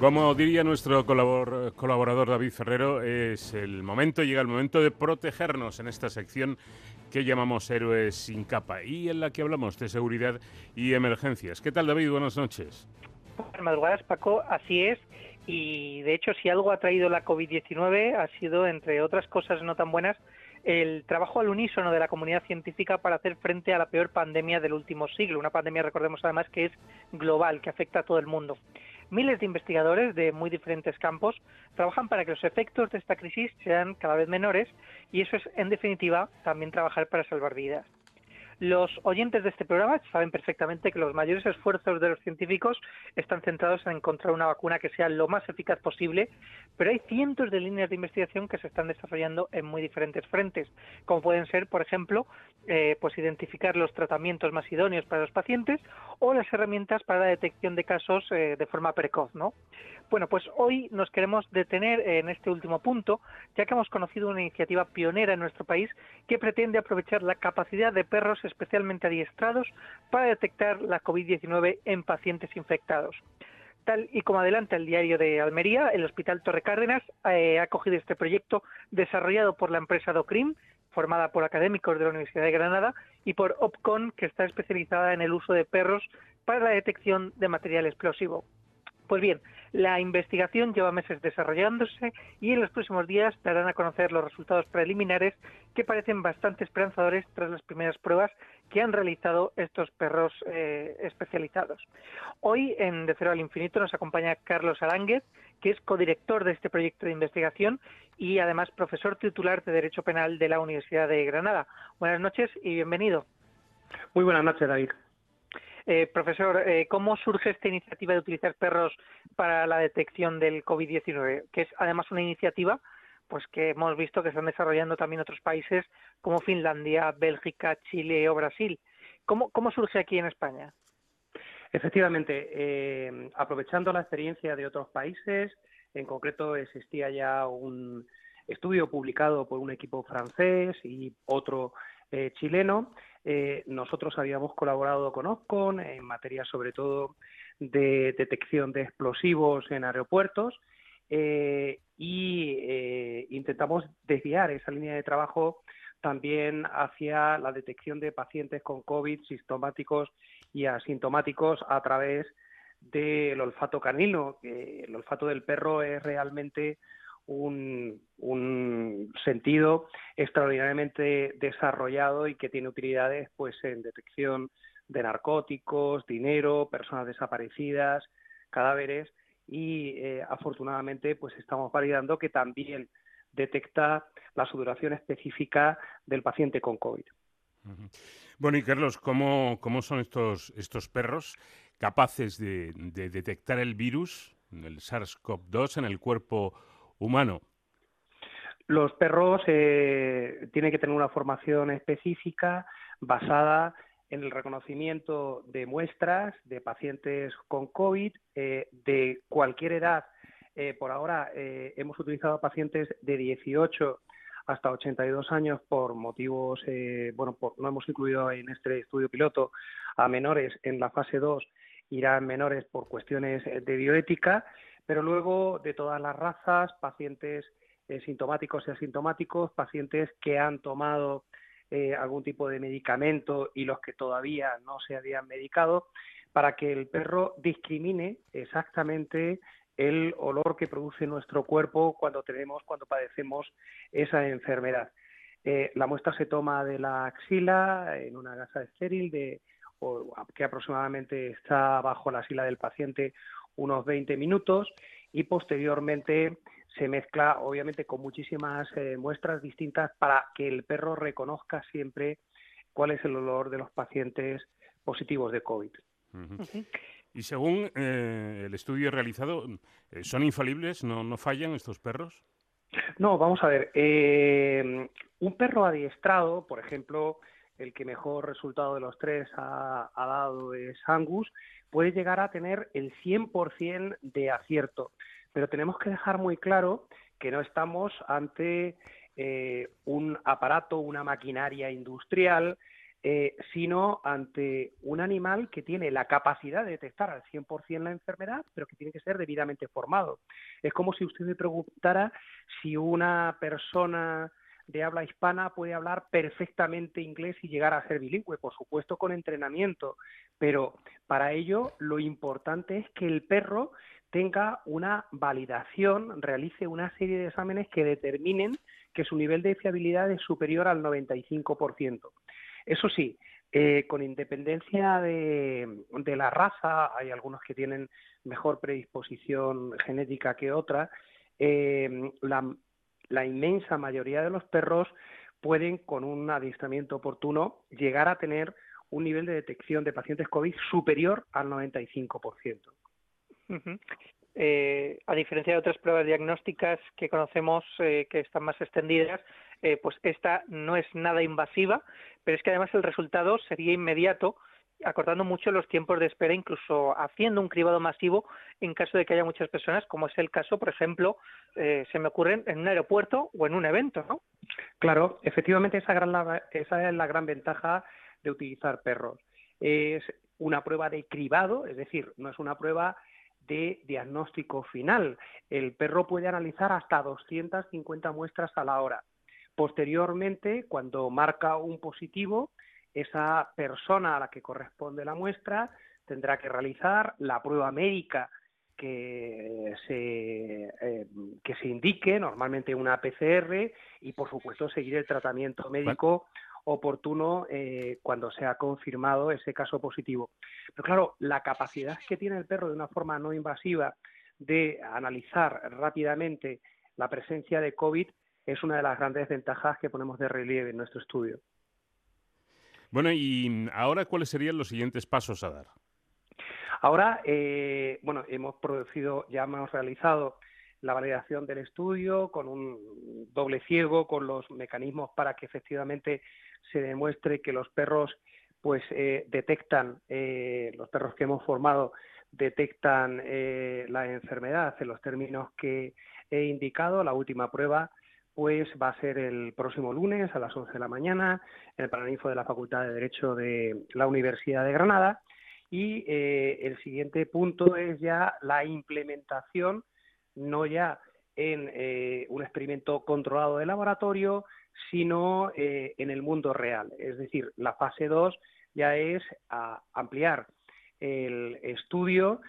Como diría nuestro colaborador David Ferrero, es el momento, llega el momento de protegernos en esta sección que llamamos Héroes sin capa y en la que hablamos de seguridad y emergencias. ¿Qué tal David? Buenas noches. Buenas madrugadas Paco, así es. Y de hecho, si algo ha traído la COVID-19 ha sido, entre otras cosas no tan buenas, el trabajo al unísono de la comunidad científica para hacer frente a la peor pandemia del último siglo. Una pandemia, recordemos además, que es global, que afecta a todo el mundo. Miles de investigadores de muy diferentes campos trabajan para que los efectos de esta crisis sean cada vez menores y eso es, en definitiva, también trabajar para salvar vidas. Los oyentes de este programa saben perfectamente que los mayores esfuerzos de los científicos están centrados en encontrar una vacuna que sea lo más eficaz posible, pero hay cientos de líneas de investigación que se están desarrollando en muy diferentes frentes, como pueden ser, por ejemplo, eh, pues identificar los tratamientos más idóneos para los pacientes o las herramientas para la detección de casos eh, de forma precoz, ¿no? Bueno, pues hoy nos queremos detener en este último punto, ya que hemos conocido una iniciativa pionera en nuestro país que pretende aprovechar la capacidad de perros especialmente adiestrados para detectar la COVID-19 en pacientes infectados. Tal y como adelanta el diario de Almería, el Hospital Torre Cárdenas eh, ha acogido este proyecto desarrollado por la empresa Docrim, formada por académicos de la Universidad de Granada, y por OPCON, que está especializada en el uso de perros para la detección de material explosivo. Pues bien, la investigación lleva meses desarrollándose y en los próximos días darán a conocer los resultados preliminares que parecen bastante esperanzadores tras las primeras pruebas que han realizado estos perros eh, especializados. Hoy en De Cero al Infinito nos acompaña Carlos Aránguez, que es codirector de este proyecto de investigación y además profesor titular de Derecho Penal de la Universidad de Granada. Buenas noches y bienvenido. Muy buenas noches, David. Eh, profesor, eh, ¿cómo surge esta iniciativa de utilizar perros para la detección del COVID-19? Que es además una iniciativa pues que hemos visto que están desarrollando también otros países como Finlandia, Bélgica, Chile o Brasil. ¿Cómo, surge aquí en España? Efectivamente, eh, aprovechando la experiencia de otros países, en concreto existía ya un estudio publicado por un equipo francés y otro eh, chileno. Eh, nosotros habíamos colaborado con OSCON en materia sobre todo de detección de explosivos en aeropuertos eh, y intentamos desviar esa línea de trabajo también hacia la detección de pacientes con COVID sintomáticos y asintomáticos a través del olfato canino. el olfato del perro es realmente un, sentido extraordinariamente desarrollado y que tiene utilidades pues en detección de narcóticos, dinero, personas desaparecidas, cadáveres y eh, afortunadamente pues estamos validando que también detecta la sudoración específica del paciente con COVID. Bueno, y Carlos, ¿cómo, son estos, estos perros capaces de, de detectar el virus, el SARS-CoV-2, en el cuerpo? Los perros eh, tienen que tener una formación específica basada en el reconocimiento de muestras de pacientes con COVID eh, de cualquier edad. Eh, por ahora hemos utilizado pacientes de 18 hasta 82 años por motivos, bueno, no hemos incluido en este estudio piloto a menores en la fase 2, irán menores por cuestiones de bioética pero luego de todas las razas, pacientes eh, sintomáticos y asintomáticos, pacientes que han tomado eh, algún tipo de medicamento y los que todavía no se habían medicado, para que el perro discrimine exactamente el olor que produce nuestro cuerpo cuando tenemos, cuando padecemos esa enfermedad. Eh, la muestra se toma de la axila en una gasa estéril que aproximadamente está bajo la axila del paciente unos 20 minutos y posteriormente se mezcla obviamente con muchísimas eh, muestras distintas para que el perro reconozca siempre cuál es el olor de los pacientes positivos de COVID. Y según eh, el estudio realizado, eh, ¿son infalibles? ¿No, ¿No fallan estos perros? No, vamos a ver. un perro adiestrado, por ejemplo, el que mejor resultado de los tres ha, dado es Angus, puede llegar a tener el 100% de acierto. Pero tenemos que dejar muy claro que no estamos ante eh, un aparato, una maquinaria industrial eh, sino ante un animal que tiene la capacidad de detectar al 100% la enfermedad, pero que tiene que ser debidamente formado. Es como si usted me preguntara si una persona de habla hispana puede hablar perfectamente inglés y llegar a ser bilingüe, por supuesto con entrenamiento, pero para ello lo importante es que el perro tenga una validación, realice una serie de exámenes que determinen que su nivel de fiabilidad es superior al 95%. Eso sí, eh, con independencia de, la raza, hay algunos que tienen mejor predisposición genética que otras, eh, la, inmensa mayoría de los perros pueden, con un adiestramiento oportuno, llegar a tener un nivel de detección de pacientes COVID superior al 95%. Eh, a diferencia de otras pruebas diagnósticas que conocemos que están más extendidas, eh, pues esta no es nada invasiva, pero es que además el resultado sería inmediato, acortando mucho los tiempos de espera, incluso haciendo un cribado masivo en caso de que haya muchas personas, como es el caso, por ejemplo, eh, se me ocurren en un aeropuerto o en un evento, ¿no? Claro, efectivamente esa, esa es la gran ventaja de utilizar perros. Es una prueba de cribado, es decir, no es una prueba de diagnóstico final. El perro puede analizar hasta 250 muestras a la hora. Posteriormente, cuando marca un positivo, esa persona a la que corresponde la muestra tendrá que realizar la prueba médica que se, eh, que se indique, normalmente una PCR, y por supuesto seguir el tratamiento médico oportuno eh, cuando se ha confirmado ese caso positivo. Pero claro, la capacidad que tiene el perro de una forma no invasiva de analizar rápidamente la presencia de COVID es una de las grandes ventajas que ponemos de relieve en nuestro estudio. Bueno, y ahora, ¿cuáles serían los siguientes pasos a dar? Ahora, eh, bueno, hemos producido, ya hemos realizado la validación del estudio con un doble ciego, con los mecanismos para que efectivamente se demuestre que los perros pues eh, detectan, eh, los perros que hemos formado detectan la enfermedad en los términos que he indicado. La última prueba pues va a ser el próximo lunes a las 11 de la mañana en el Paraninfo de la Facultad de Derecho de la Universidad de Granada. Y eh, el siguiente punto es ya la implementación, no ya en eh, un experimento controlado de laboratorio, sino eh, en el mundo real. Es decir, la fase 2 ya es ampliar el estudio.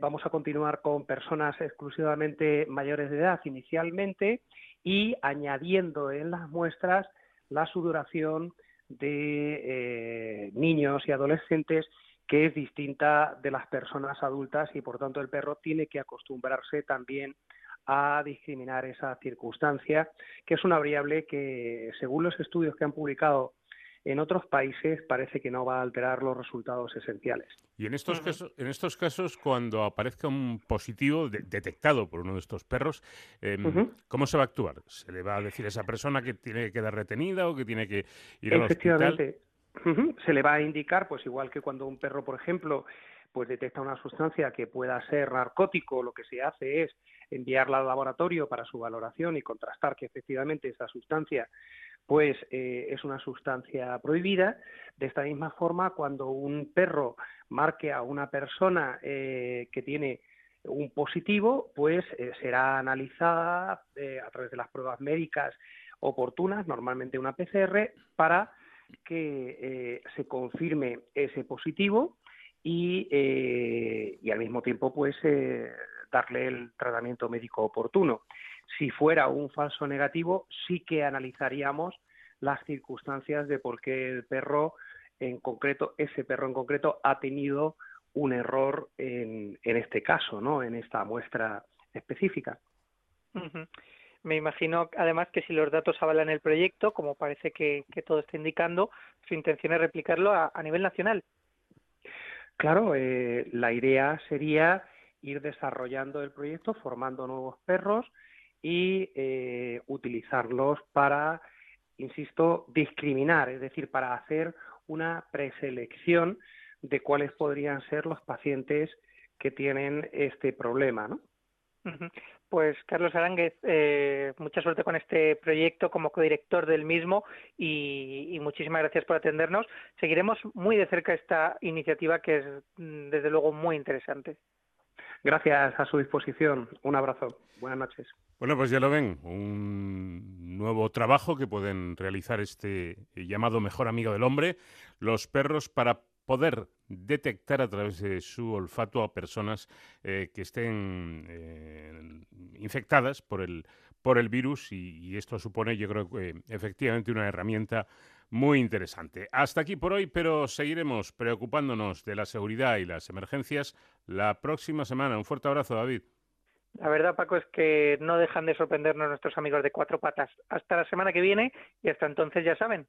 vamos a continuar con personas exclusivamente mayores de edad inicialmente y añadiendo en las muestras la sudoración de eh, niños y adolescentes que es distinta de las personas adultas y por tanto el perro tiene que acostumbrarse también a discriminar esa circunstancia, que es una variable que, según los estudios que han publicado en otros países parece que no va a alterar los resultados esenciales. Y en estos, casos, en estos casos, cuando aparezca un positivo detectado por uno de estos perros, em, ¿cómo se va a actuar? ¿Se le va a decir a esa persona que tiene que quedar retenida o que tiene que ir al hospital? Efectivamente. Se le va a indicar, pues igual que cuando un perro, por ejemplo, pues detecta una sustancia que pueda ser narcótico, lo que se hace es enviarla al laboratorio para su valoración y contrastar que efectivamente esa sustancia pues eh, es una sustancia prohibida. De esta misma forma, cuando un perro marque a una persona eh, que tiene un positivo, pues eh, será analizada a través de las pruebas médicas oportunas, normalmente una PCR, para que se confirme ese positivo y, y, al mismo tiempo pues darle el tratamiento médico oportuno. Si fuera un falso negativo, sí que analizaríamos las circunstancias de por qué el perro en concreto, ese perro en concreto, ha tenido un error en, en este caso, ¿no? En esta muestra específica. Me imagino, además, que si los datos avalan el proyecto, como parece que, todo está indicando, su intención es replicarlo a, nivel nacional. Claro, eh, la idea sería ir desarrollando el proyecto, formando nuevos perros y eh, utilizarlos para, insisto, discriminar, es decir, para hacer una preselección de cuáles podrían ser los pacientes que tienen este problema, ¿no? Pues Carlos Aránguez, eh, mucha suerte con este proyecto como codirector del mismo y, muchísimas gracias por atendernos. Seguiremos muy de cerca esta iniciativa que es mm, desde luego muy interesante. Gracias a su disposición. Un abrazo. Buenas noches. Bueno, pues ya lo ven, un nuevo trabajo que pueden realizar este llamado mejor amigo del hombre, los perros para poder detectar a través de su olfato a personas eh, que estén eh, infectadas por el, por el virus y, esto supone, yo creo, que efectivamente una herramienta muy interesante. Hasta aquí por hoy, pero seguiremos preocupándonos de la seguridad y las emergencias la próxima semana. Un fuerte abrazo, David. La verdad, Paco, es que no dejan de sorprendernos nuestros amigos de cuatro patas. Hasta la semana que viene y hasta entonces ya saben,